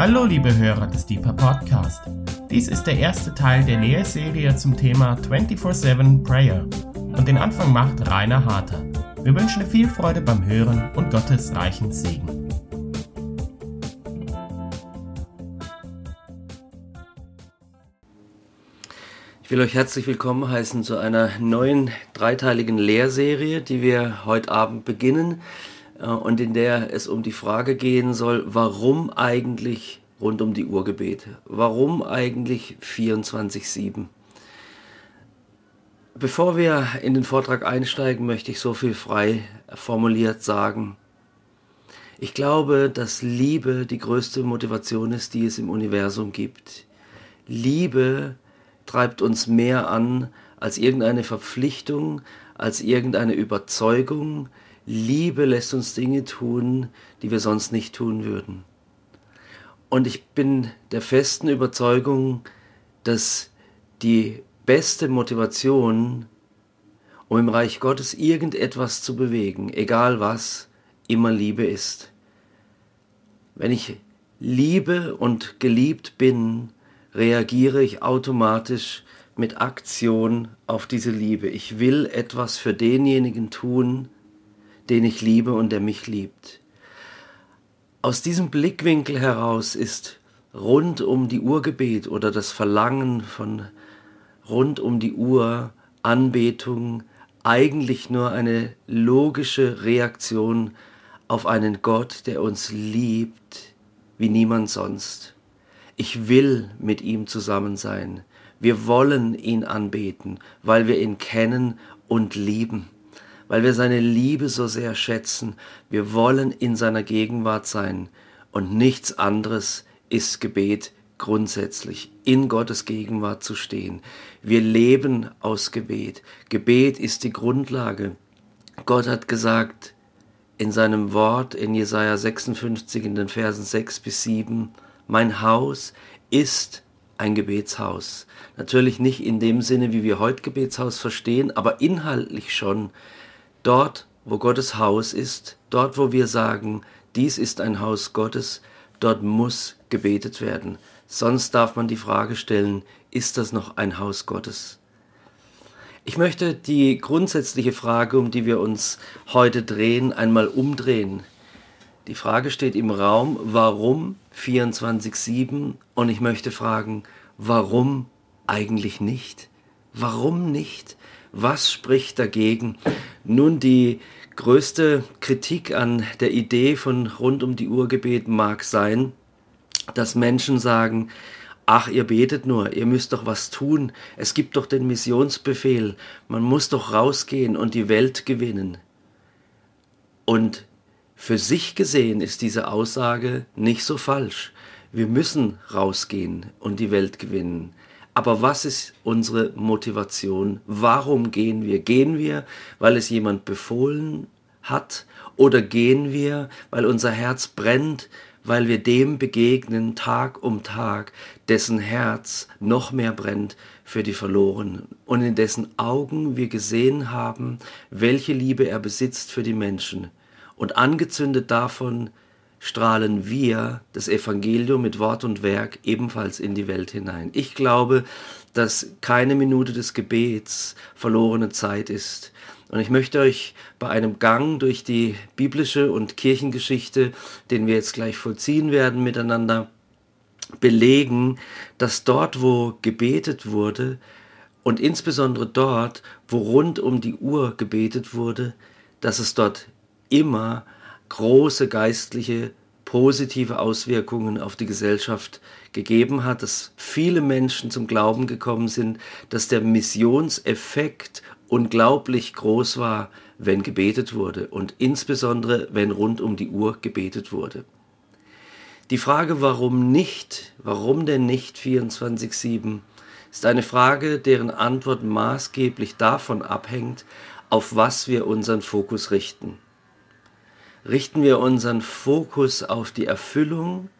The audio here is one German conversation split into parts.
Hallo liebe Hörer des Deeper Podcast. Dies ist der erste Teil der Lehrserie zum Thema 24-7 Prayer und den Anfang macht Rainer Harter. Wir wünschen dir viel Freude beim Hören und Gottes reichen Segen. Ich will euch herzlich willkommen heißen zu einer neuen dreiteiligen Lehrserie, die wir heute Abend beginnen und in der es um die Frage gehen soll, warum eigentlich rund um die Urgebete? Warum eigentlich 24-7? Bevor wir in den Vortrag einsteigen, möchte ich so viel frei formuliert sagen. Ich glaube, dass Liebe die größte Motivation ist, die es im Universum gibt. Liebe treibt uns mehr an als irgendeine Verpflichtung, als irgendeine Überzeugung, Liebe lässt uns Dinge tun, die wir sonst nicht tun würden. Und ich bin der festen Überzeugung, dass die beste Motivation, um im Reich Gottes irgendetwas zu bewegen, egal was, immer Liebe ist. Wenn ich liebe und geliebt bin, reagiere ich automatisch mit Aktion auf diese Liebe. Ich will etwas für denjenigen tun, den ich liebe und der mich liebt. Aus diesem Blickwinkel heraus ist rund um die Urgebet oder das Verlangen von rund um die Uhr Anbetung eigentlich nur eine logische Reaktion auf einen Gott, der uns liebt wie niemand sonst. Ich will mit ihm zusammen sein. Wir wollen ihn anbeten, weil wir ihn kennen und lieben weil wir seine Liebe so sehr schätzen. Wir wollen in seiner Gegenwart sein und nichts anderes ist Gebet grundsätzlich, in Gottes Gegenwart zu stehen. Wir leben aus Gebet. Gebet ist die Grundlage. Gott hat gesagt in seinem Wort in Jesaja 56 in den Versen 6 bis 7, mein Haus ist ein Gebetshaus. Natürlich nicht in dem Sinne, wie wir heute Gebetshaus verstehen, aber inhaltlich schon. Dort, wo Gottes Haus ist, dort, wo wir sagen, dies ist ein Haus Gottes, dort muss gebetet werden. Sonst darf man die Frage stellen, ist das noch ein Haus Gottes? Ich möchte die grundsätzliche Frage, um die wir uns heute drehen, einmal umdrehen. Die Frage steht im Raum, warum 24-7? Und ich möchte fragen, warum eigentlich nicht? Warum nicht? Was spricht dagegen? Nun, die größte Kritik an der Idee von rund um die Uhr Gebet mag sein, dass Menschen sagen, ach, ihr betet nur, ihr müsst doch was tun, es gibt doch den Missionsbefehl, man muss doch rausgehen und die Welt gewinnen. Und für sich gesehen ist diese Aussage nicht so falsch. Wir müssen rausgehen und die Welt gewinnen. Aber was ist unsere Motivation? Warum gehen wir? Gehen wir, weil es jemand befohlen hat? Oder gehen wir, weil unser Herz brennt, weil wir dem begegnen Tag um Tag, dessen Herz noch mehr brennt für die Verlorenen und in dessen Augen wir gesehen haben, welche Liebe er besitzt für die Menschen. Und angezündet davon strahlen wir das Evangelium mit Wort und Werk ebenfalls in die Welt hinein. Ich glaube, dass keine Minute des Gebets verlorene Zeit ist. Und ich möchte euch bei einem Gang durch die biblische und Kirchengeschichte, den wir jetzt gleich vollziehen werden miteinander, belegen, dass dort, wo gebetet wurde, und insbesondere dort, wo rund um die Uhr gebetet wurde, dass es dort immer große geistliche positive Auswirkungen auf die Gesellschaft gegeben hat, dass viele Menschen zum Glauben gekommen sind, dass der Missionseffekt unglaublich groß war, wenn gebetet wurde und insbesondere wenn rund um die Uhr gebetet wurde. Die Frage, warum nicht, warum denn nicht 24-7, ist eine Frage, deren Antwort maßgeblich davon abhängt, auf was wir unseren Fokus richten. Richten wir unseren Fokus auf die Erfüllung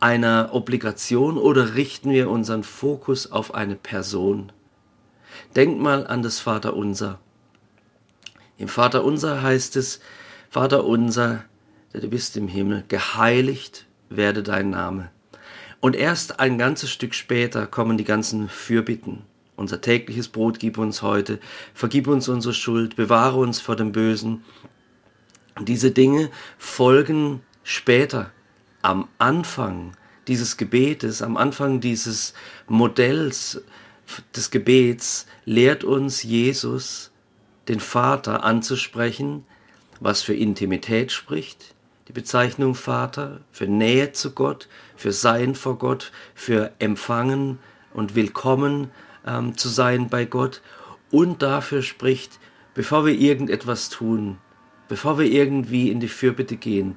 einer Obligation oder richten wir unseren Fokus auf eine Person? Denk mal an das Vaterunser. Im Vaterunser heißt es, Vater unser, der du bist im Himmel, geheiligt werde dein Name. Und erst ein ganzes Stück später kommen die ganzen Fürbitten. Unser tägliches Brot gib uns heute, vergib uns unsere Schuld, bewahre uns vor dem Bösen. Diese Dinge folgen später. Am Anfang dieses Gebetes, am Anfang dieses Modells des Gebets lehrt uns Jesus, den Vater anzusprechen, was für Intimität spricht, die Bezeichnung Vater, für Nähe zu Gott, für Sein vor Gott, für Empfangen und Willkommen ähm, zu sein bei Gott und dafür spricht, bevor wir irgendetwas tun, bevor wir irgendwie in die Fürbitte gehen,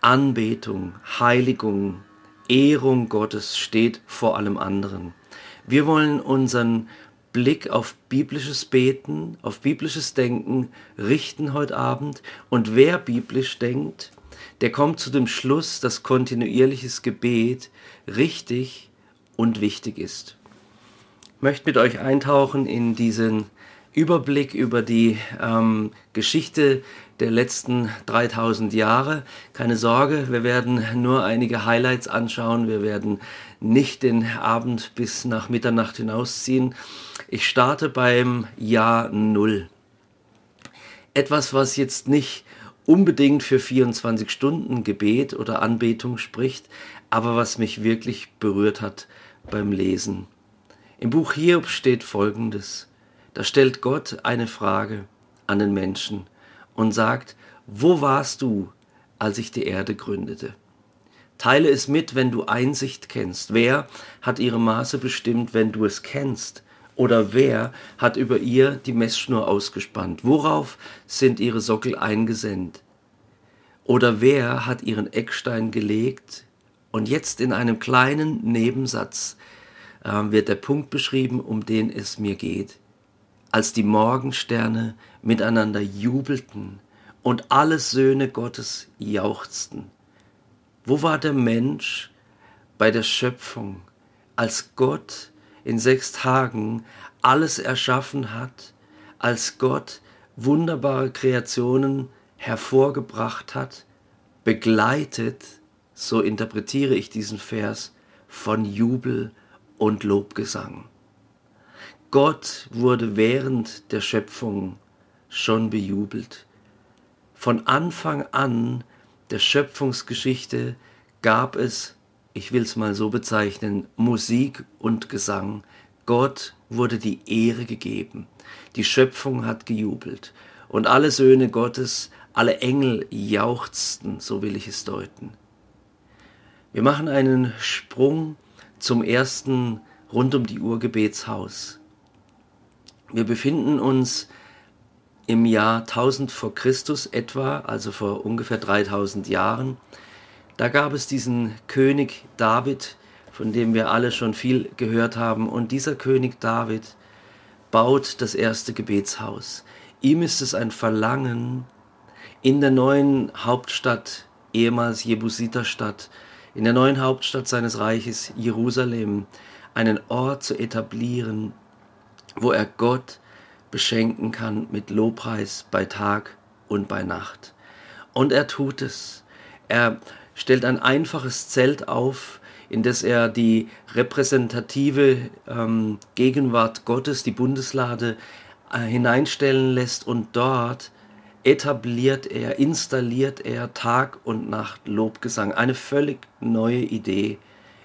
Anbetung, Heiligung, Ehrung Gottes steht vor allem anderen. Wir wollen unseren Blick auf biblisches Beten, auf biblisches Denken richten heute Abend. Und wer biblisch denkt, der kommt zu dem Schluss, dass kontinuierliches Gebet richtig und wichtig ist. Ich möchte mit euch eintauchen in diesen Überblick über die ähm, Geschichte der letzten 3000 Jahre. Keine Sorge, wir werden nur einige Highlights anschauen. Wir werden nicht den Abend bis nach Mitternacht hinausziehen. Ich starte beim Jahr Null. Etwas, was jetzt nicht unbedingt für 24 Stunden Gebet oder Anbetung spricht, aber was mich wirklich berührt hat beim Lesen. Im Buch Hiob steht Folgendes. Da stellt Gott eine Frage an den Menschen und sagt, wo warst du, als ich die Erde gründete? Teile es mit, wenn du Einsicht kennst. Wer hat ihre Maße bestimmt, wenn du es kennst? Oder wer hat über ihr die Messschnur ausgespannt? Worauf sind ihre Sockel eingesendet? Oder wer hat ihren Eckstein gelegt? Und jetzt in einem kleinen Nebensatz äh, wird der Punkt beschrieben, um den es mir geht als die Morgensterne miteinander jubelten und alle Söhne Gottes jauchzten. Wo war der Mensch bei der Schöpfung, als Gott in sechs Tagen alles erschaffen hat, als Gott wunderbare Kreationen hervorgebracht hat, begleitet, so interpretiere ich diesen Vers, von Jubel und Lobgesang. Gott wurde während der Schöpfung schon bejubelt. Von Anfang an der Schöpfungsgeschichte gab es, ich will es mal so bezeichnen, Musik und Gesang. Gott wurde die Ehre gegeben. Die Schöpfung hat gejubelt. Und alle Söhne Gottes, alle Engel jauchzten, so will ich es deuten. Wir machen einen Sprung zum ersten rund um die Uhr Gebetshaus. Wir befinden uns im Jahr 1000 vor Christus etwa, also vor ungefähr 3000 Jahren. Da gab es diesen König David, von dem wir alle schon viel gehört haben. Und dieser König David baut das erste Gebetshaus. Ihm ist es ein Verlangen, in der neuen Hauptstadt, ehemals Jebusiterstadt, in der neuen Hauptstadt seines Reiches Jerusalem, einen Ort zu etablieren, wo er Gott beschenken kann mit Lobpreis bei Tag und bei Nacht. Und er tut es. Er stellt ein einfaches Zelt auf, in das er die repräsentative ähm, Gegenwart Gottes, die Bundeslade, äh, hineinstellen lässt und dort etabliert er, installiert er Tag und Nacht Lobgesang. Eine völlig neue Idee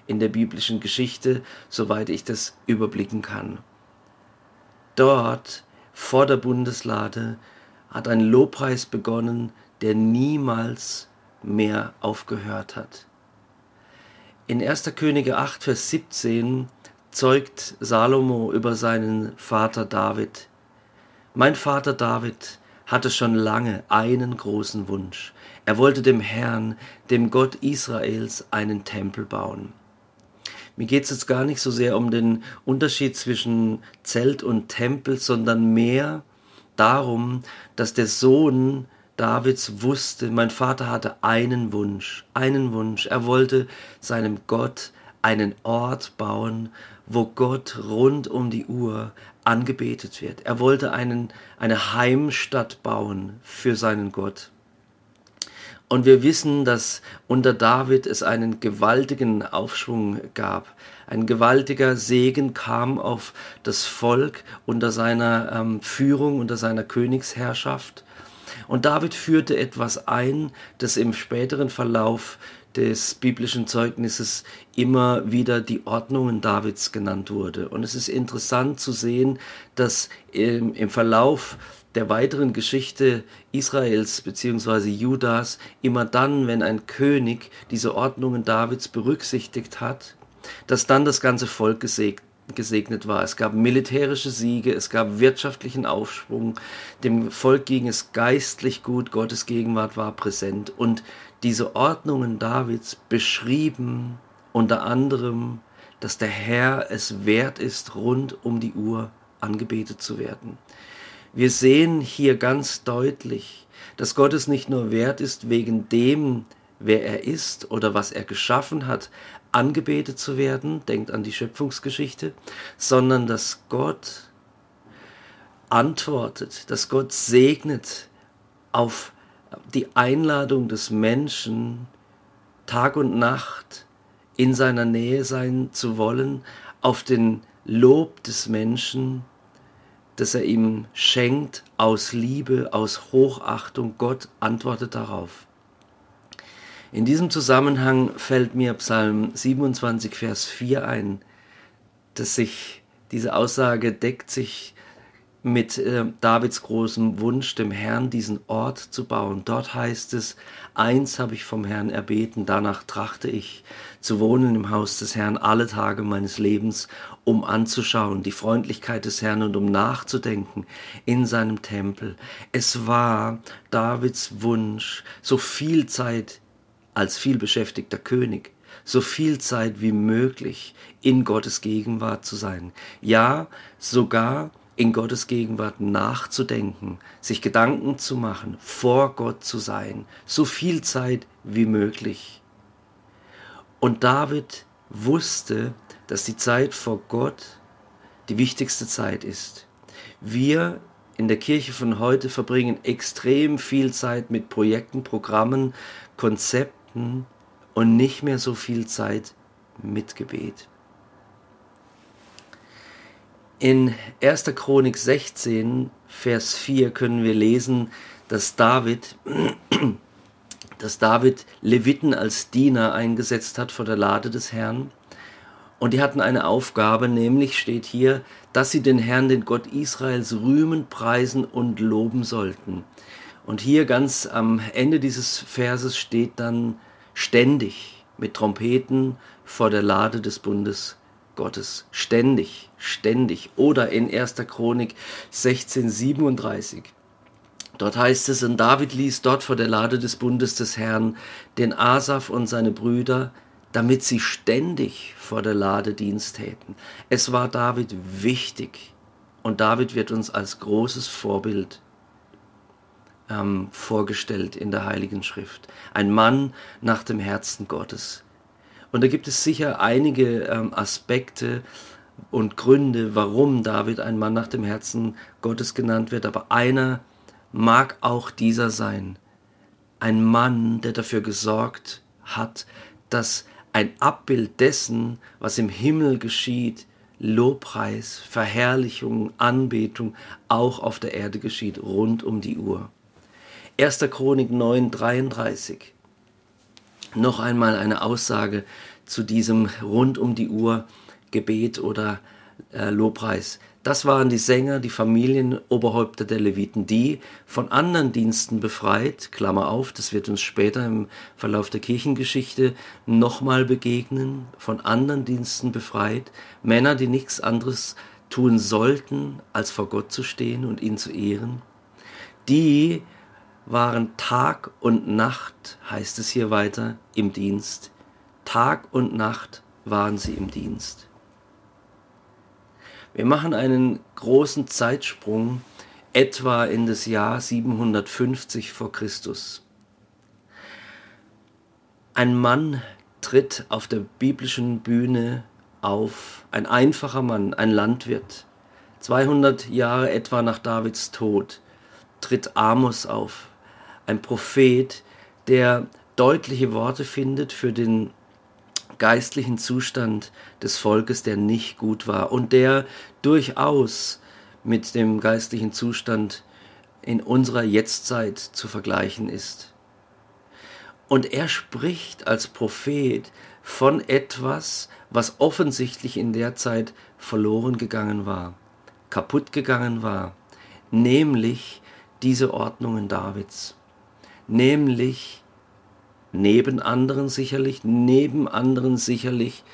in der biblischen Geschichte, soweit ich das überblicken kann dort vor der Bundeslade hat ein Lobpreis begonnen, der niemals mehr aufgehört hat. In 1. Könige 8, Vers 17 zeugt Salomo über seinen Vater David. Mein Vater David hatte schon lange einen großen Wunsch. Er wollte dem Herrn, dem Gott Israels, einen Tempel bauen. Mir geht es jetzt gar nicht so sehr um den Unterschied zwischen Zelt und Tempel, sondern mehr darum, dass der Sohn Davids wusste, mein Vater hatte einen Wunsch, einen Wunsch. Er wollte seinem Gott einen Ort bauen, wo Gott rund um die Uhr angebetet wird. Er wollte einen, eine Heimstatt bauen für seinen Gott. Und wir wissen, dass unter David es einen gewaltigen Aufschwung gab. Ein gewaltiger Segen kam auf das Volk unter seiner ähm, Führung, unter seiner Königsherrschaft. Und David führte etwas ein, das im späteren Verlauf des biblischen Zeugnisses immer wieder die Ordnungen Davids genannt wurde. Und es ist interessant zu sehen, dass im, im Verlauf der weiteren Geschichte Israels bzw. Judas immer dann, wenn ein König diese Ordnungen Davids berücksichtigt hat, dass dann das ganze Volk gesegnet war. Es gab militärische Siege, es gab wirtschaftlichen Aufschwung, dem Volk ging es geistlich gut, Gottes Gegenwart war präsent und diese Ordnungen Davids beschrieben unter anderem, dass der Herr es wert ist, rund um die Uhr angebetet zu werden. Wir sehen hier ganz deutlich, dass Gott es nicht nur wert ist, wegen dem, wer er ist oder was er geschaffen hat, angebetet zu werden, denkt an die Schöpfungsgeschichte, sondern dass Gott antwortet, dass Gott segnet auf die Einladung des Menschen, Tag und Nacht in seiner Nähe sein zu wollen, auf den Lob des Menschen, das er ihm schenkt aus Liebe, aus Hochachtung. Gott antwortet darauf. In diesem Zusammenhang fällt mir Psalm 27, Vers 4 ein, dass sich diese Aussage deckt sich mit äh, Davids großem Wunsch, dem Herrn diesen Ort zu bauen. Dort heißt es, eins habe ich vom Herrn erbeten, danach trachte ich, zu wohnen im Haus des Herrn alle Tage meines Lebens, um anzuschauen die Freundlichkeit des Herrn und um nachzudenken in seinem Tempel. Es war Davids Wunsch, so viel Zeit als vielbeschäftigter König, so viel Zeit wie möglich in Gottes Gegenwart zu sein. Ja, sogar in Gottes Gegenwart nachzudenken, sich Gedanken zu machen, vor Gott zu sein, so viel Zeit wie möglich. Und David wusste, dass die Zeit vor Gott die wichtigste Zeit ist. Wir in der Kirche von heute verbringen extrem viel Zeit mit Projekten, Programmen, Konzepten und nicht mehr so viel Zeit mit Gebet. In 1. Chronik 16, Vers 4 können wir lesen, dass David, dass David Leviten als Diener eingesetzt hat vor der Lade des Herrn. Und die hatten eine Aufgabe, nämlich steht hier, dass sie den Herrn, den Gott Israels, rühmen, preisen und loben sollten. Und hier ganz am Ende dieses Verses steht dann ständig mit Trompeten vor der Lade des Bundes Gottes. Ständig, ständig. Oder in 1. Chronik 1637. Dort heißt es, und David ließ dort vor der Lade des Bundes des Herrn den Asaf und seine Brüder, damit sie ständig vor der Lade Dienst täten. Es war David wichtig. Und David wird uns als großes Vorbild ähm, vorgestellt in der Heiligen Schrift. Ein Mann nach dem Herzen Gottes. Und da gibt es sicher einige ähm, Aspekte und Gründe, warum David ein Mann nach dem Herzen Gottes genannt wird. Aber einer mag auch dieser sein. Ein Mann, der dafür gesorgt hat, dass ein Abbild dessen, was im Himmel geschieht, Lobpreis, Verherrlichung, Anbetung auch auf der Erde geschieht, rund um die Uhr. 1. Chronik 9, 33 noch einmal eine Aussage zu diesem rund um die Uhr Gebet oder äh, Lobpreis. Das waren die Sänger, die Familienoberhäupter der Leviten, die von anderen Diensten befreit, Klammer auf, das wird uns später im Verlauf der Kirchengeschichte nochmal begegnen, von anderen Diensten befreit, Männer, die nichts anderes tun sollten, als vor Gott zu stehen und ihn zu ehren, die waren Tag und Nacht, heißt es hier weiter, im Dienst. Tag und Nacht waren sie im Dienst. Wir machen einen großen Zeitsprung etwa in das Jahr 750 vor Christus. Ein Mann tritt auf der biblischen Bühne auf, ein einfacher Mann, ein Landwirt. 200 Jahre etwa nach Davids Tod tritt Amos auf, ein Prophet, der deutliche Worte findet für den geistlichen Zustand des Volkes, der nicht gut war und der durchaus mit dem geistlichen Zustand in unserer Jetztzeit zu vergleichen ist. Und er spricht als Prophet von etwas, was offensichtlich in der Zeit verloren gegangen war, kaputt gegangen war, nämlich diese Ordnungen Davids, nämlich neben anderen sicherlich, neben anderen sicherlich,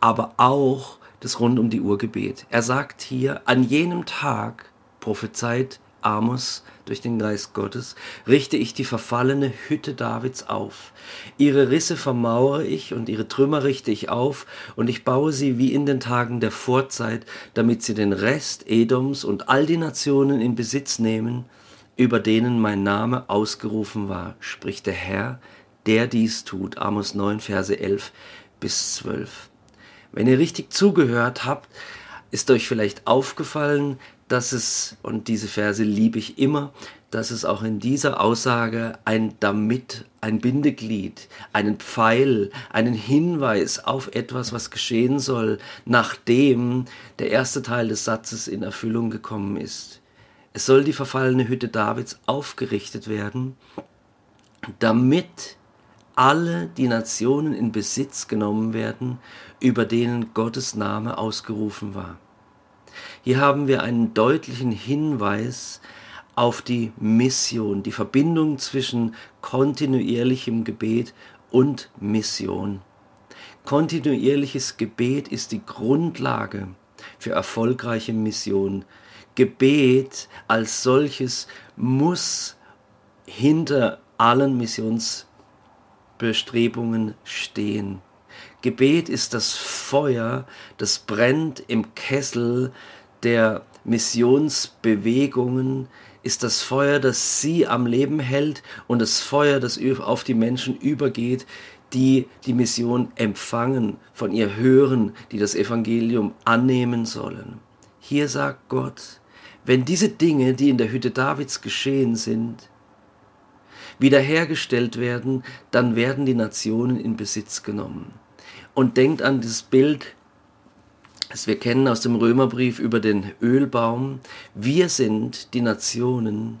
aber auch das rund um die Uhr Gebet. Er sagt hier, an jenem Tag prophezeit Amos durch den Geist Gottes, richte ich die verfallene Hütte Davids auf. Ihre Risse vermauere ich und ihre Trümmer richte ich auf und ich baue sie wie in den Tagen der Vorzeit, damit sie den Rest Edoms und all die Nationen in Besitz nehmen, über denen mein Name ausgerufen war, spricht der Herr, der dies tut. Amos 9, Verse 11 bis 12. Wenn ihr richtig zugehört habt, ist euch vielleicht aufgefallen, dass es, und diese Verse liebe ich immer, dass es auch in dieser Aussage ein damit, ein Bindeglied, einen Pfeil, einen Hinweis auf etwas, was geschehen soll, nachdem der erste Teil des Satzes in Erfüllung gekommen ist. Es soll die verfallene Hütte Davids aufgerichtet werden, damit alle die Nationen in Besitz genommen werden, über denen Gottes Name ausgerufen war. Hier haben wir einen deutlichen Hinweis auf die Mission, die Verbindung zwischen kontinuierlichem Gebet und Mission. Kontinuierliches Gebet ist die Grundlage für erfolgreiche Mission. Gebet als solches muss hinter allen Missions Bestrebungen stehen. Gebet ist das Feuer, das brennt im Kessel der Missionsbewegungen, ist das Feuer, das sie am Leben hält und das Feuer, das auf die Menschen übergeht, die die Mission empfangen, von ihr hören, die das Evangelium annehmen sollen. Hier sagt Gott, wenn diese Dinge, die in der Hütte Davids geschehen sind, wiederhergestellt werden, dann werden die Nationen in Besitz genommen. Und denkt an das Bild, das wir kennen aus dem Römerbrief über den Ölbaum. Wir sind die Nationen,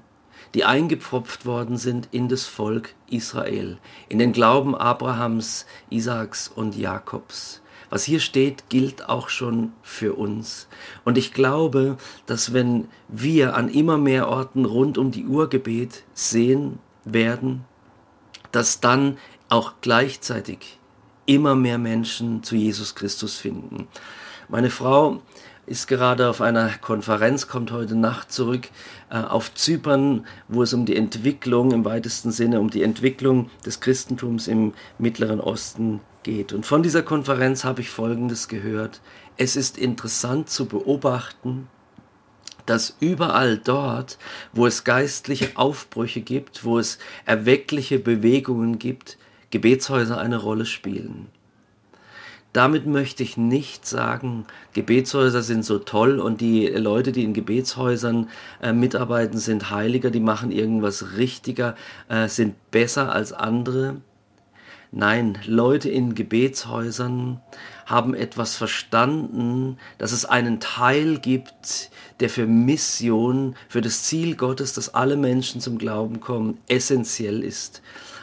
die eingepfropft worden sind in das Volk Israel, in den Glauben Abrahams, Isaaks und Jakobs. Was hier steht, gilt auch schon für uns. Und ich glaube, dass wenn wir an immer mehr Orten rund um die Uhr Gebet sehen werden, dass dann auch gleichzeitig immer mehr Menschen zu Jesus Christus finden. Meine Frau ist gerade auf einer Konferenz, kommt heute Nacht zurück äh, auf Zypern, wo es um die Entwicklung im weitesten Sinne, um die Entwicklung des Christentums im Mittleren Osten geht. Und von dieser Konferenz habe ich Folgendes gehört. Es ist interessant zu beobachten, dass überall dort, wo es geistliche Aufbrüche gibt, wo es erweckliche Bewegungen gibt, Gebetshäuser eine Rolle spielen. Damit möchte ich nicht sagen, Gebetshäuser sind so toll und die Leute, die in Gebetshäusern äh, mitarbeiten, sind heiliger, die machen irgendwas richtiger, äh, sind besser als andere. Nein, Leute in Gebetshäusern haben etwas verstanden, dass es einen Teil gibt, der für Mission, für das Ziel Gottes, dass alle Menschen zum Glauben kommen, essentiell ist.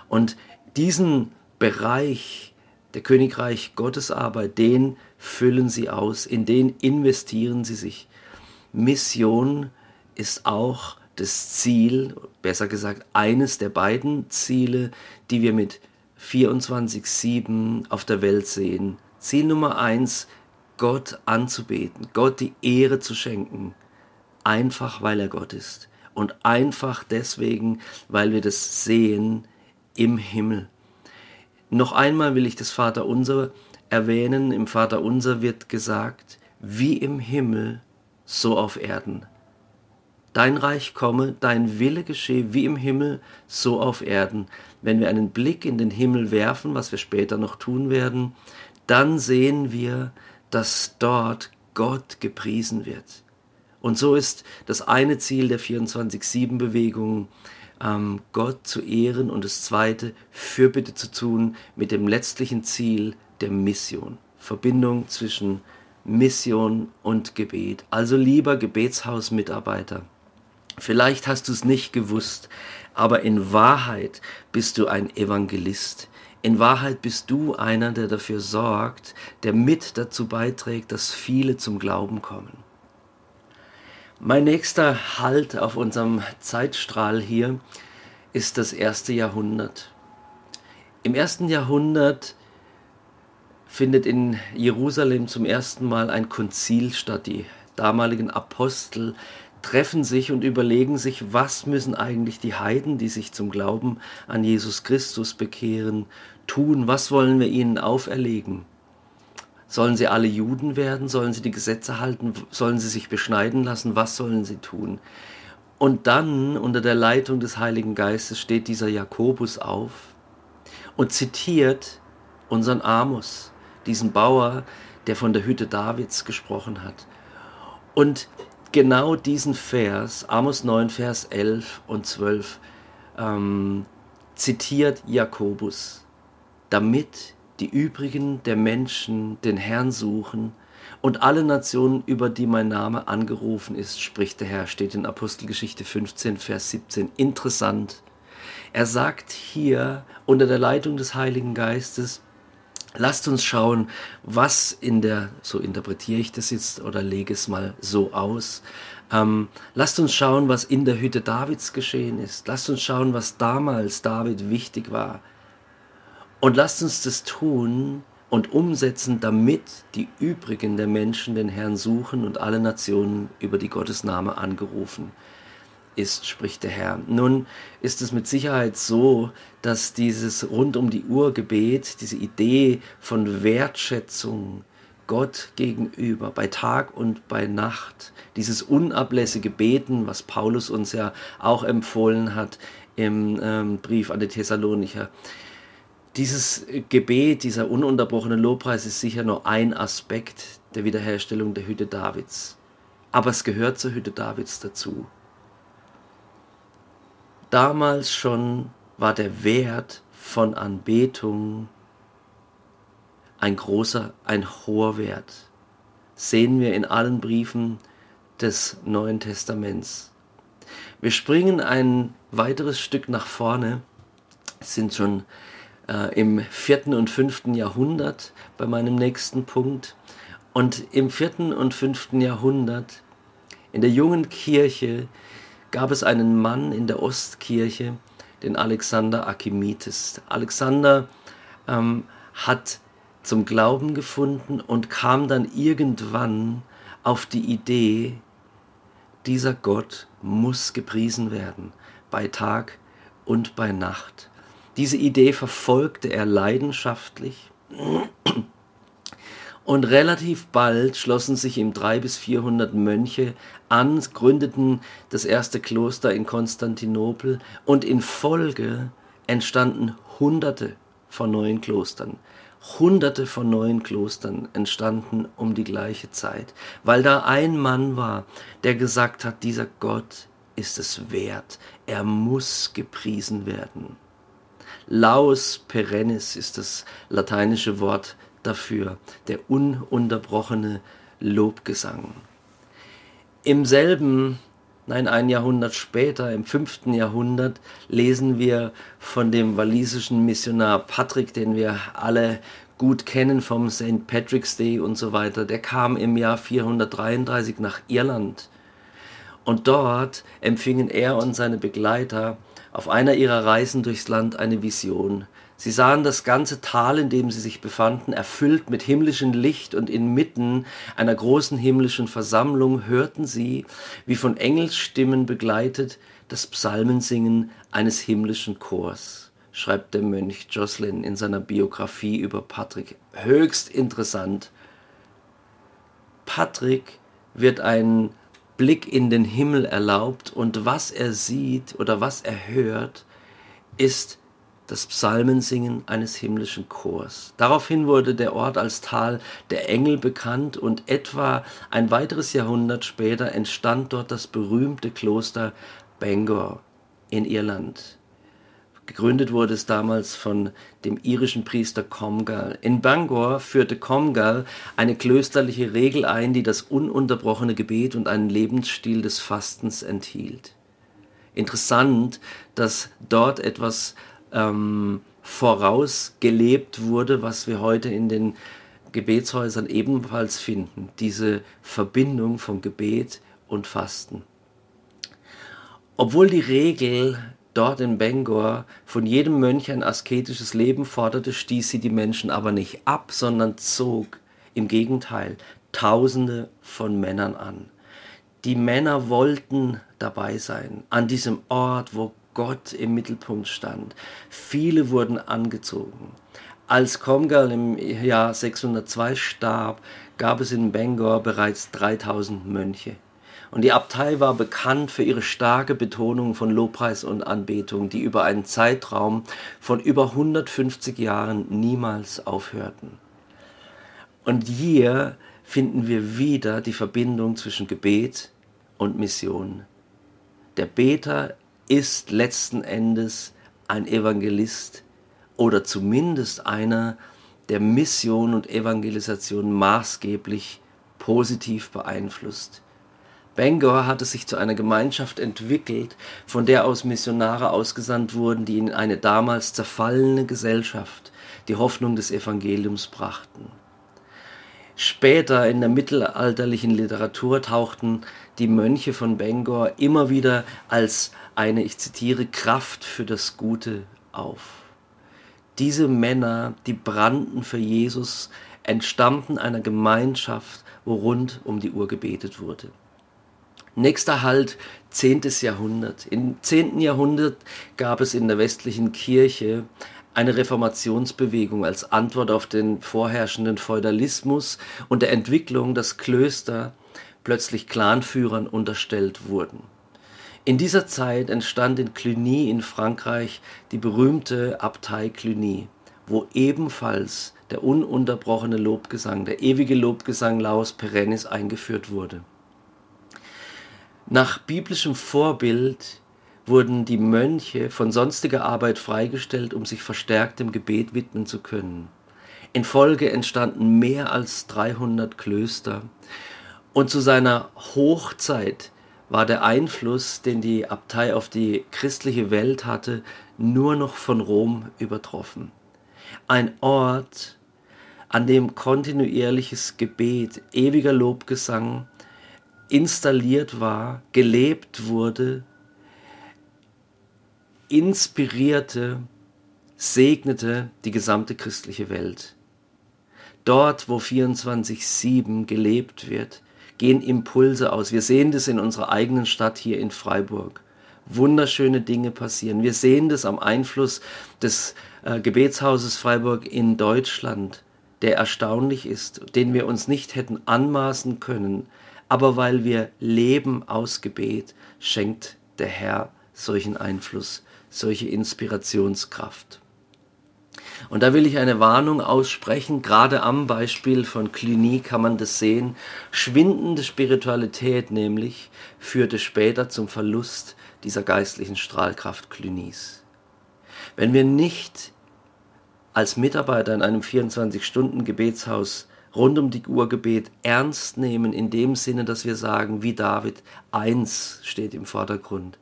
Und diesen Bereich der Königreich Gottes Arbeit, den füllen sie aus, in den investieren sie sich. Mission ist auch das Ziel, besser gesagt eines der beiden Ziele, die wir mit 24-7 auf der Welt sehen. Ziel Nummer eins, Gott anzubeten, Gott die Ehre zu schenken, einfach weil er Gott ist und einfach deswegen, weil wir das sehen im Himmel. Noch einmal will ich das Vaterunser erwähnen. Im Vaterunser wird gesagt, wie im Himmel, so auf Erden. Dein Reich komme, dein Wille geschehe wie im Himmel, so auf Erden. Wenn wir einen Blick in den Himmel werfen, was wir später noch tun werden, dann sehen wir, dass dort Gott gepriesen wird. Und so ist das eine Ziel der 24-7-Bewegung, ähm, Gott zu ehren und das zweite, Fürbitte zu tun mit dem letztlichen Ziel der Mission. Verbindung zwischen Mission und Gebet. Also lieber Gebetshausmitarbeiter, vielleicht hast du es nicht gewusst, aber in Wahrheit bist du ein Evangelist. In Wahrheit bist du einer, der dafür sorgt, der mit dazu beiträgt, dass viele zum Glauben kommen. Mein nächster Halt auf unserem Zeitstrahl hier ist das erste Jahrhundert. Im ersten Jahrhundert findet in Jerusalem zum ersten Mal ein Konzil statt. Die damaligen Apostel treffen sich und überlegen sich, was müssen eigentlich die Heiden, die sich zum Glauben an Jesus Christus bekehren, tun? Was wollen wir ihnen auferlegen? Sollen sie alle Juden werden? Sollen sie die Gesetze halten? Sollen sie sich beschneiden lassen? Was sollen sie tun? Und dann, unter der Leitung des Heiligen Geistes, steht dieser Jakobus auf und zitiert unseren Amos, diesen Bauer, der von der Hütte Davids gesprochen hat. Und genau diesen Vers, Amos 9, Vers 11 und 12, ähm, zitiert Jakobus damit die übrigen der Menschen den Herrn suchen und alle Nationen, über die mein Name angerufen ist, spricht der Herr, steht in Apostelgeschichte 15, Vers 17. Interessant. Er sagt hier unter der Leitung des Heiligen Geistes, lasst uns schauen, was in der, so interpretiere ich das jetzt oder lege es mal so aus, ähm, lasst uns schauen, was in der Hütte Davids geschehen ist. Lasst uns schauen, was damals David wichtig war. Und lasst uns das tun und umsetzen, damit die übrigen der Menschen den Herrn suchen und alle Nationen über die Gottesname angerufen ist, spricht der Herr. Nun ist es mit Sicherheit so, dass dieses rund um die Uhr Gebet, diese Idee von Wertschätzung Gott gegenüber, bei Tag und bei Nacht, dieses unablässige Beten, was Paulus uns ja auch empfohlen hat im ähm, Brief an die Thessalonicher, dieses Gebet, dieser ununterbrochene Lobpreis ist sicher nur ein Aspekt der Wiederherstellung der Hütte Davids. Aber es gehört zur Hütte Davids dazu. Damals schon war der Wert von Anbetung ein großer, ein hoher Wert. Sehen wir in allen Briefen des Neuen Testaments. Wir springen ein weiteres Stück nach vorne, sind schon äh, im vierten und fünften Jahrhundert bei meinem nächsten Punkt. Und im vierten und fünften Jahrhundert in der jungen Kirche gab es einen Mann in der Ostkirche, den Alexander Archimedes. Alexander ähm, hat zum Glauben gefunden und kam dann irgendwann auf die Idee, dieser Gott muss gepriesen werden, bei Tag und bei Nacht. Diese Idee verfolgte er leidenschaftlich und relativ bald schlossen sich ihm drei bis vierhundert Mönche an, gründeten das erste Kloster in Konstantinopel und in Folge entstanden Hunderte von neuen Klostern. Hunderte von neuen Klostern entstanden um die gleiche Zeit, weil da ein Mann war, der gesagt hat, dieser Gott ist es wert, er muss gepriesen werden. Laus perennis ist das lateinische Wort dafür, der ununterbrochene Lobgesang. Im selben, nein, ein Jahrhundert später, im fünften Jahrhundert, lesen wir von dem walisischen Missionar Patrick, den wir alle gut kennen vom St. Patrick's Day und so weiter. Der kam im Jahr 433 nach Irland. Und dort empfingen er und seine Begleiter auf einer ihrer Reisen durchs Land eine Vision. Sie sahen das ganze Tal, in dem sie sich befanden, erfüllt mit himmlischem Licht, und inmitten einer großen himmlischen Versammlung hörten sie, wie von Engelsstimmen begleitet, das Psalmensingen eines himmlischen Chors, schreibt der Mönch Jocelyn in seiner Biografie über Patrick. Höchst interessant. Patrick wird ein Blick in den Himmel erlaubt und was er sieht oder was er hört, ist das Psalmensingen eines himmlischen Chors. Daraufhin wurde der Ort als Tal der Engel bekannt und etwa ein weiteres Jahrhundert später entstand dort das berühmte Kloster Bangor in Irland. Gegründet wurde es damals von dem irischen Priester Comgal. In Bangor führte Comgal eine klösterliche Regel ein, die das ununterbrochene Gebet und einen Lebensstil des Fastens enthielt. Interessant, dass dort etwas ähm, vorausgelebt wurde, was wir heute in den Gebetshäusern ebenfalls finden, diese Verbindung von Gebet und Fasten. Obwohl die Regel dort in Bangor von jedem Mönch ein asketisches Leben forderte, stieß sie die Menschen aber nicht ab, sondern zog im Gegenteil Tausende von Männern an. Die Männer wollten dabei sein, an diesem Ort, wo Gott im Mittelpunkt stand. Viele wurden angezogen. Als Comgal im Jahr 602 starb, gab es in Bangor bereits 3000 Mönche. Und die Abtei war bekannt für ihre starke Betonung von Lobpreis und Anbetung, die über einen Zeitraum von über 150 Jahren niemals aufhörten. Und hier finden wir wieder die Verbindung zwischen Gebet und Mission. Der Beter ist letzten Endes ein Evangelist oder zumindest einer, der Mission und Evangelisation maßgeblich positiv beeinflusst. Bangor hatte sich zu einer Gemeinschaft entwickelt, von der aus Missionare ausgesandt wurden, die in eine damals zerfallene Gesellschaft die Hoffnung des Evangeliums brachten. Später in der mittelalterlichen Literatur tauchten die Mönche von Bangor immer wieder als eine, ich zitiere, Kraft für das Gute auf. Diese Männer, die brannten für Jesus, entstammten einer Gemeinschaft, wo rund um die Uhr gebetet wurde. Nächster Halt, 10. Jahrhundert. Im 10. Jahrhundert gab es in der westlichen Kirche eine Reformationsbewegung als Antwort auf den vorherrschenden Feudalismus und der Entwicklung, dass Klöster plötzlich Clanführern unterstellt wurden. In dieser Zeit entstand in Cluny in Frankreich die berühmte Abtei Cluny, wo ebenfalls der ununterbrochene Lobgesang, der ewige Lobgesang Laus Perennis eingeführt wurde. Nach biblischem Vorbild wurden die Mönche von sonstiger Arbeit freigestellt, um sich verstärkt dem Gebet widmen zu können. In Folge entstanden mehr als 300 Klöster und zu seiner Hochzeit war der Einfluss, den die Abtei auf die christliche Welt hatte, nur noch von Rom übertroffen. Ein Ort, an dem kontinuierliches Gebet, ewiger Lobgesang installiert war, gelebt wurde inspirierte, segnete die gesamte christliche Welt. Dort, wo 24-7 gelebt wird, gehen Impulse aus. Wir sehen das in unserer eigenen Stadt hier in Freiburg. Wunderschöne Dinge passieren. Wir sehen das am Einfluss des äh, Gebetshauses Freiburg in Deutschland, der erstaunlich ist, den wir uns nicht hätten anmaßen können. Aber weil wir leben aus Gebet, schenkt der Herr solchen Einfluss solche Inspirationskraft. Und da will ich eine Warnung aussprechen, gerade am Beispiel von Cluny kann man das sehen. Schwindende Spiritualität nämlich führte später zum Verlust dieser geistlichen Strahlkraft Clunys. Wenn wir nicht als Mitarbeiter in einem 24-Stunden-Gebetshaus rund um die Uhr Gebet ernst nehmen, in dem Sinne, dass wir sagen, wie David, eins steht im Vordergrund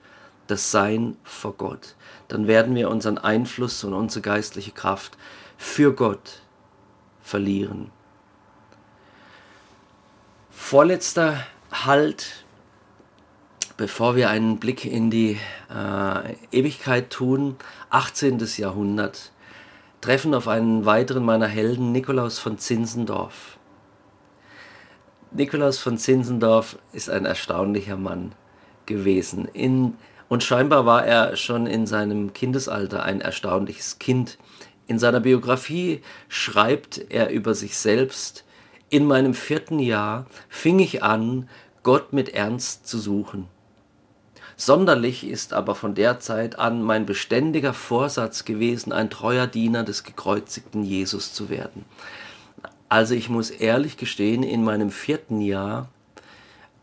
das Sein vor Gott, dann werden wir unseren Einfluss und unsere geistliche Kraft für Gott verlieren. Vorletzter Halt, bevor wir einen Blick in die äh, Ewigkeit tun, 18. Jahrhundert, treffen auf einen weiteren meiner Helden, Nikolaus von Zinzendorf. Nikolaus von Zinzendorf ist ein erstaunlicher Mann gewesen. In und scheinbar war er schon in seinem Kindesalter ein erstaunliches Kind. In seiner Biografie schreibt er über sich selbst, in meinem vierten Jahr fing ich an, Gott mit Ernst zu suchen. Sonderlich ist aber von der Zeit an mein beständiger Vorsatz gewesen, ein treuer Diener des gekreuzigten Jesus zu werden. Also ich muss ehrlich gestehen, in meinem vierten Jahr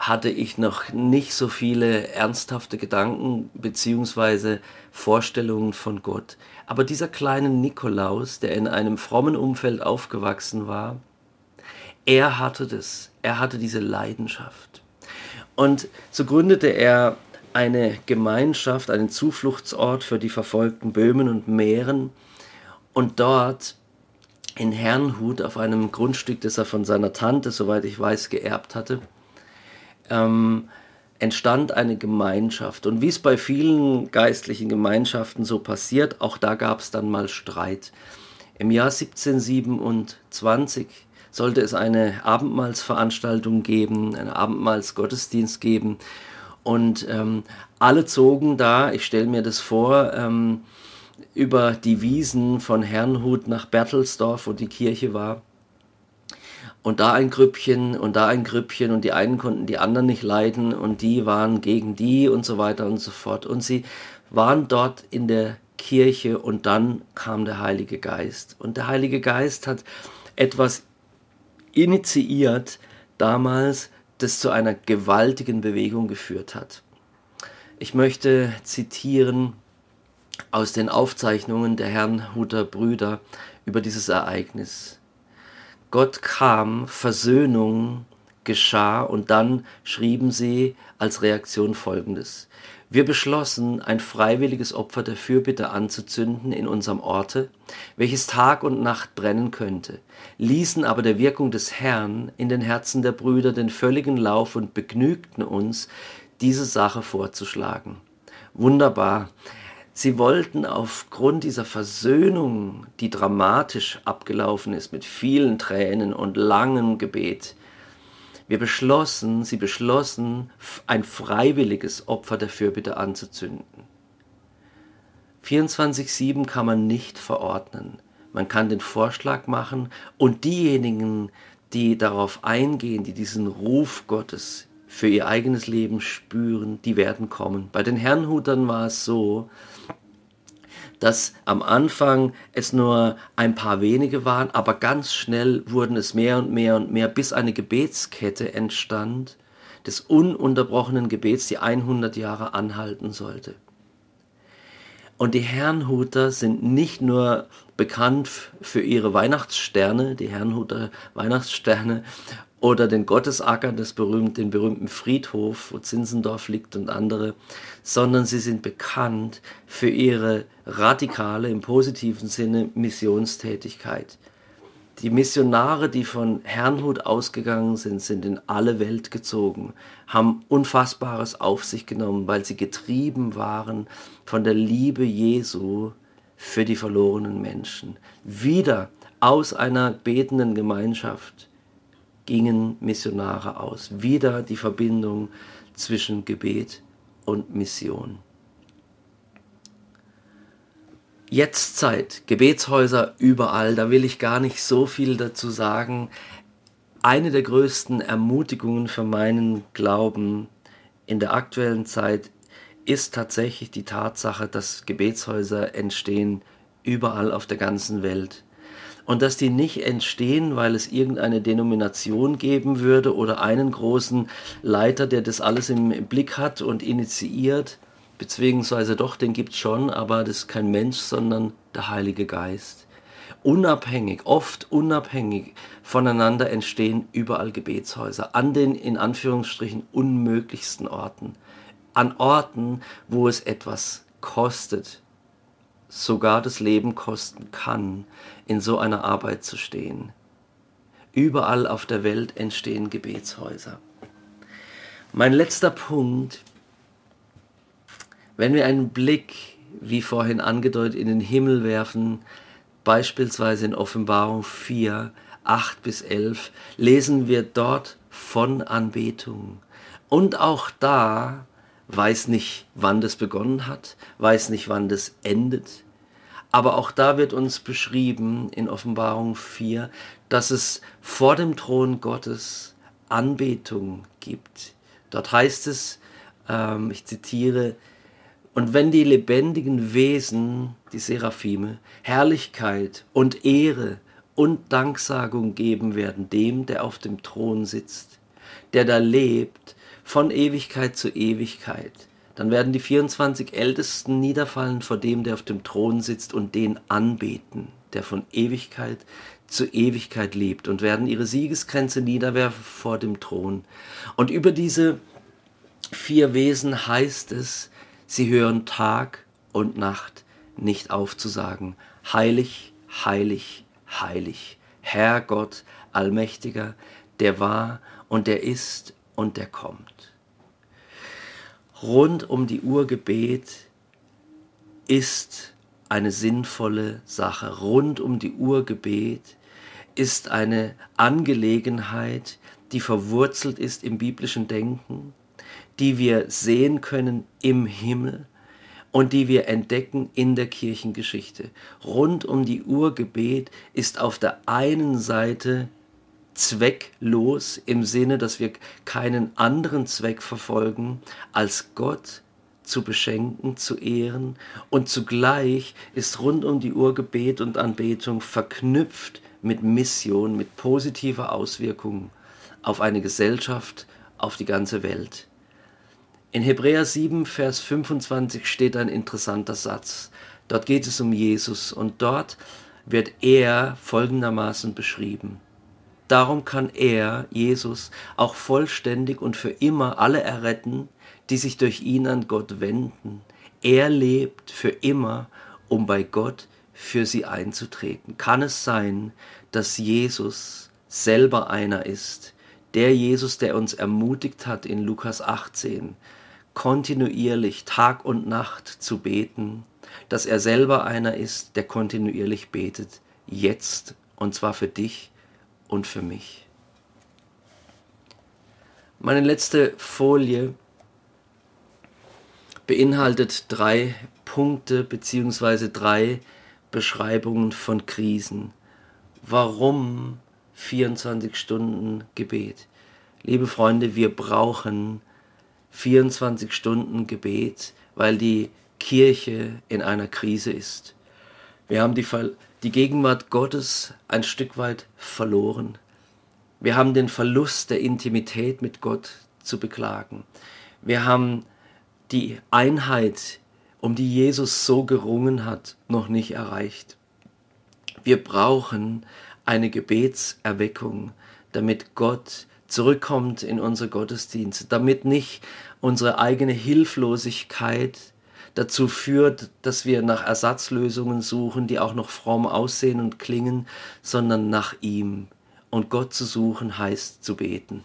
hatte ich noch nicht so viele ernsthafte Gedanken beziehungsweise Vorstellungen von Gott. Aber dieser kleine Nikolaus, der in einem frommen Umfeld aufgewachsen war, er hatte das, er hatte diese Leidenschaft. Und so gründete er eine Gemeinschaft, einen Zufluchtsort für die verfolgten Böhmen und Mähren. Und dort in Herrnhut auf einem Grundstück, das er von seiner Tante, soweit ich weiß, geerbt hatte, ähm, entstand eine Gemeinschaft. Und wie es bei vielen geistlichen Gemeinschaften so passiert, auch da gab es dann mal Streit. Im Jahr 1727 sollte es eine Abendmahlsveranstaltung geben, einen Abendmahlsgottesdienst geben. Und ähm, alle zogen da, ich stelle mir das vor, ähm, über die Wiesen von Herrnhut nach Bertelsdorf, wo die Kirche war und da ein Grüppchen und da ein Grüppchen und die einen konnten die anderen nicht leiden und die waren gegen die und so weiter und so fort. Und sie waren dort in der Kirche und dann kam der Heilige Geist. Und der Heilige Geist hat etwas initiiert damals, das zu einer gewaltigen Bewegung geführt hat. Ich möchte zitieren aus den Aufzeichnungen der Herrnhuter Brüder über dieses Ereignis. Gott kam, Versöhnung geschah und dann schrieben sie als Reaktion Folgendes. Wir beschlossen, ein freiwilliges Opfer der Fürbitte anzuzünden in unserem Orte, welches Tag und Nacht brennen könnte, ließen aber der Wirkung des Herrn in den Herzen der Brüder den völligen Lauf und begnügten uns, diese Sache vorzuschlagen. Wunderbar. Sie wollten aufgrund dieser Versöhnung, die dramatisch abgelaufen ist mit vielen Tränen und langem Gebet, wir beschlossen, sie beschlossen, ein freiwilliges Opfer der Fürbitte anzuzünden. 24-7 kann man nicht verordnen. Man kann den Vorschlag machen und diejenigen, die darauf eingehen, die diesen Ruf Gottes für ihr eigenes Leben spüren, die werden kommen. Bei den Herrnhutern war es so, dass am Anfang es nur ein paar wenige waren, aber ganz schnell wurden es mehr und mehr und mehr, bis eine Gebetskette entstand, des ununterbrochenen Gebets, die 100 Jahre anhalten sollte. Und die Herrnhuter sind nicht nur bekannt für ihre Weihnachtssterne, die Herrnhuter Weihnachtssterne oder den Gottesacker, das berühmt, den berühmten Friedhof, wo Zinzendorf liegt und andere, sondern sie sind bekannt für ihre radikale, im positiven Sinne, Missionstätigkeit. Die Missionare, die von Herrnhut ausgegangen sind, sind in alle Welt gezogen, haben Unfassbares auf sich genommen, weil sie getrieben waren von der Liebe Jesu für die verlorenen Menschen. Wieder aus einer betenden Gemeinschaft gingen Missionare aus. Wieder die Verbindung zwischen Gebet und Mission. Jetzt Zeit, Gebetshäuser überall, da will ich gar nicht so viel dazu sagen. Eine der größten Ermutigungen für meinen Glauben in der aktuellen Zeit ist tatsächlich die Tatsache, dass Gebetshäuser entstehen überall auf der ganzen Welt und dass die nicht entstehen, weil es irgendeine Denomination geben würde oder einen großen Leiter, der das alles im Blick hat und initiiert, beziehungsweise doch, den gibt es schon, aber das ist kein Mensch, sondern der Heilige Geist. Unabhängig, oft unabhängig voneinander entstehen überall Gebetshäuser, an den in Anführungsstrichen unmöglichsten Orten, an Orten, wo es etwas kostet, sogar das Leben kosten kann, in so einer Arbeit zu stehen. Überall auf der Welt entstehen Gebetshäuser. Mein letzter Punkt, wenn wir einen Blick, wie vorhin angedeutet, in den Himmel werfen, beispielsweise in Offenbarung 4, 8 bis 11, lesen wir dort von Anbetung. Und auch da weiß nicht, wann das begonnen hat, weiß nicht, wann das endet. Aber auch da wird uns beschrieben in Offenbarung 4, dass es vor dem Thron Gottes Anbetung gibt. Dort heißt es, ähm, ich zitiere, und wenn die lebendigen Wesen, die Seraphime, Herrlichkeit und Ehre und Danksagung geben werden dem, der auf dem Thron sitzt, der da lebt von Ewigkeit zu Ewigkeit. Dann werden die 24 Ältesten niederfallen vor dem, der auf dem Thron sitzt und den anbeten, der von Ewigkeit zu Ewigkeit lebt und werden ihre Siegesgrenze niederwerfen vor dem Thron. Und über diese vier Wesen heißt es, sie hören Tag und Nacht nicht aufzusagen. Heilig, heilig, heilig. Herr Gott, Allmächtiger, der war und der ist und der kommt. Rund um die Uhr Gebet ist eine sinnvolle Sache. Rund um die Uhr Gebet ist eine Angelegenheit, die verwurzelt ist im biblischen Denken, die wir sehen können im Himmel und die wir entdecken in der Kirchengeschichte. Rund um die Uhr Gebet ist auf der einen Seite zwecklos im Sinne, dass wir keinen anderen Zweck verfolgen, als Gott zu beschenken, zu ehren und zugleich ist rund um die Uhr Gebet und Anbetung verknüpft mit Mission, mit positiver Auswirkung auf eine Gesellschaft, auf die ganze Welt. In Hebräer 7, Vers 25 steht ein interessanter Satz. Dort geht es um Jesus und dort wird er folgendermaßen beschrieben. Darum kann er, Jesus, auch vollständig und für immer alle erretten, die sich durch ihn an Gott wenden. Er lebt für immer, um bei Gott für sie einzutreten. Kann es sein, dass Jesus selber einer ist, der Jesus, der uns ermutigt hat in Lukas 18, kontinuierlich Tag und Nacht zu beten, dass er selber einer ist, der kontinuierlich betet, jetzt und zwar für dich und für mich. Meine letzte Folie beinhaltet drei Punkte bzw. drei Beschreibungen von Krisen. Warum 24 Stunden Gebet? Liebe Freunde, wir brauchen 24 Stunden Gebet, weil die Kirche in einer Krise ist. Wir haben die, die Gegenwart Gottes ein Stück weit verloren. Wir haben den Verlust der Intimität mit Gott zu beklagen. Wir haben die Einheit, um die Jesus so gerungen hat, noch nicht erreicht. Wir brauchen eine Gebetserweckung, damit Gott zurückkommt in unsere Gottesdienste, damit nicht unsere eigene Hilflosigkeit dazu führt, dass wir nach Ersatzlösungen suchen, die auch noch fromm aussehen und klingen, sondern nach ihm. Und Gott zu suchen heißt zu beten.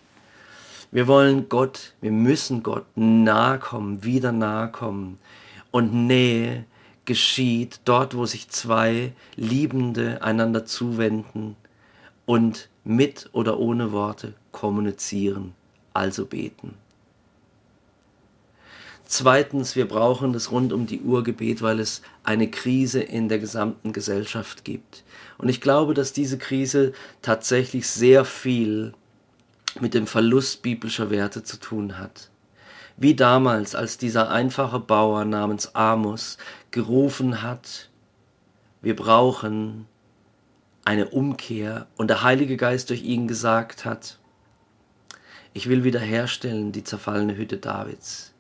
Wir wollen Gott, wir müssen Gott nahe kommen, wieder nahe kommen. Und Nähe geschieht dort, wo sich zwei Liebende einander zuwenden und mit oder ohne Worte kommunizieren, also beten. Zweitens, wir brauchen das rund um die Uhr Gebet, weil es eine Krise in der gesamten Gesellschaft gibt. Und ich glaube, dass diese Krise tatsächlich sehr viel mit dem Verlust biblischer Werte zu tun hat. Wie damals, als dieser einfache Bauer namens Amos gerufen hat, wir brauchen eine Umkehr und der Heilige Geist durch ihn gesagt hat, ich will wiederherstellen die zerfallene Hütte Davids.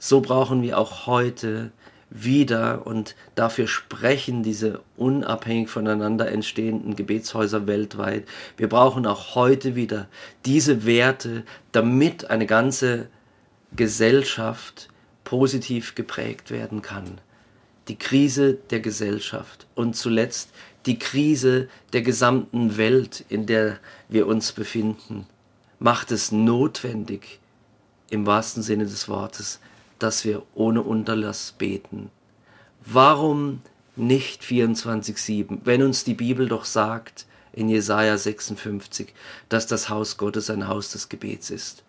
So brauchen wir auch heute wieder und dafür sprechen diese unabhängig voneinander entstehenden Gebetshäuser weltweit. Wir brauchen auch heute wieder diese Werte, damit eine ganze Gesellschaft positiv geprägt werden kann. Die Krise der Gesellschaft und zuletzt die Krise der gesamten Welt, in der wir uns befinden macht es notwendig, im wahrsten Sinne des Wortes, dass wir ohne Unterlass beten. Warum nicht 24-7, wenn uns die Bibel doch sagt, in Jesaja 56, dass das Haus Gottes ein Haus des Gebets ist?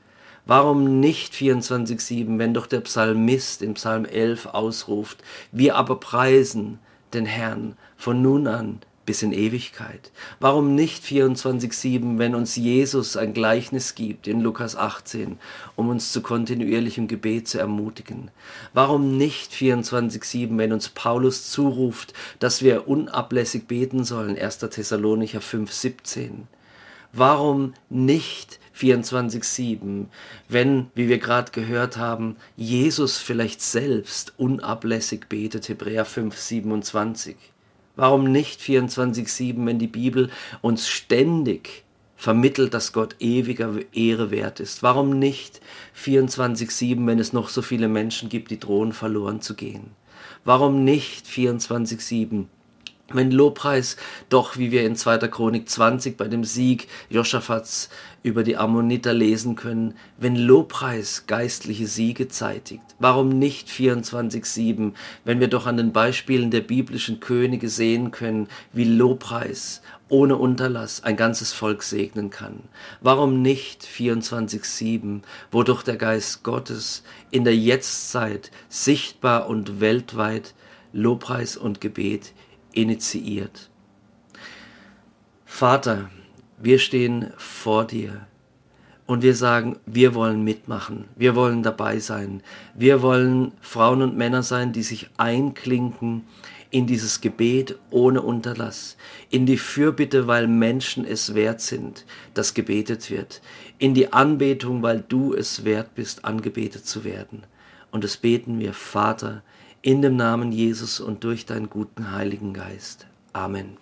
Warum nicht 24-7, wenn doch der Psalmist im Psalm 11 ausruft, wir aber preisen den Herrn von nun an bis in Ewigkeit? Warum nicht 24.7, wenn uns Jesus ein Gleichnis gibt in Lukas 18, um uns zu kontinuierlichem Gebet zu ermutigen? Warum nicht 24.7, wenn uns Paulus zuruft, dass wir unablässig beten sollen, 1. Thessalonicher 5.17? Warum nicht 24-7, wenn, wie wir gerade gehört haben, Jesus vielleicht selbst unablässig betet, Hebräer 5, 27? Warum nicht 24-7, wenn die Bibel uns ständig vermittelt, dass Gott ewiger Ehre wert ist? Warum nicht 24-7, wenn es noch so viele Menschen gibt, die drohen verloren zu gehen? Warum nicht 24-7, wenn Lobpreis doch, wie wir in 2. Chronik 20 bei dem Sieg Joschafats über die Ammoniter lesen können, wenn Lobpreis geistliche Siege zeitigt, warum nicht 24.7, wenn wir doch an den Beispielen der biblischen Könige sehen können, wie Lobpreis ohne Unterlass ein ganzes Volk segnen kann? Warum nicht 24.7, wodurch der Geist Gottes in der Jetztzeit sichtbar und weltweit Lobpreis und Gebet initiiert. Vater, wir stehen vor dir und wir sagen, wir wollen mitmachen, wir wollen dabei sein, wir wollen Frauen und Männer sein, die sich einklinken in dieses Gebet ohne Unterlass, in die Fürbitte, weil Menschen es wert sind, dass gebetet wird, in die Anbetung, weil du es wert bist, angebetet zu werden. Und das beten wir, Vater, in dem Namen Jesus und durch deinen guten Heiligen Geist. Amen.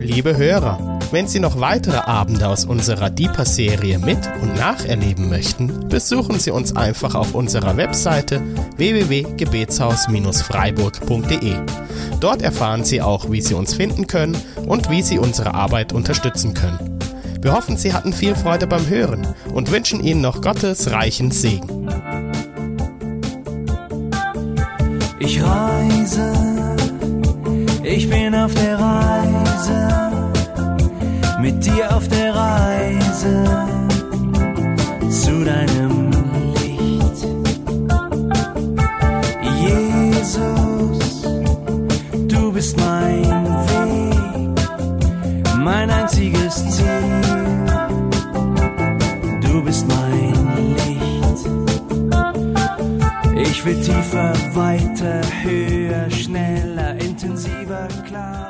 Liebe Hörer, wenn Sie noch weitere Abende aus unserer Deeper-Serie mit- und nacherleben möchten, besuchen Sie uns einfach auf unserer Webseite www.gebetshaus-freiburg.de. Dort erfahren Sie auch, wie Sie uns finden können und wie Sie unsere Arbeit unterstützen können. Wir hoffen, Sie hatten viel Freude beim Hören und wünschen Ihnen noch Gottes reichen Segen. Ich reise, ich bin auf der Reise, mit dir auf der Reise zu deinem Licht. Jesus, du bist mein Weg, mein einziges Ziel. Ich will tiefer, weiter, höher, schneller, intensiver, klarer.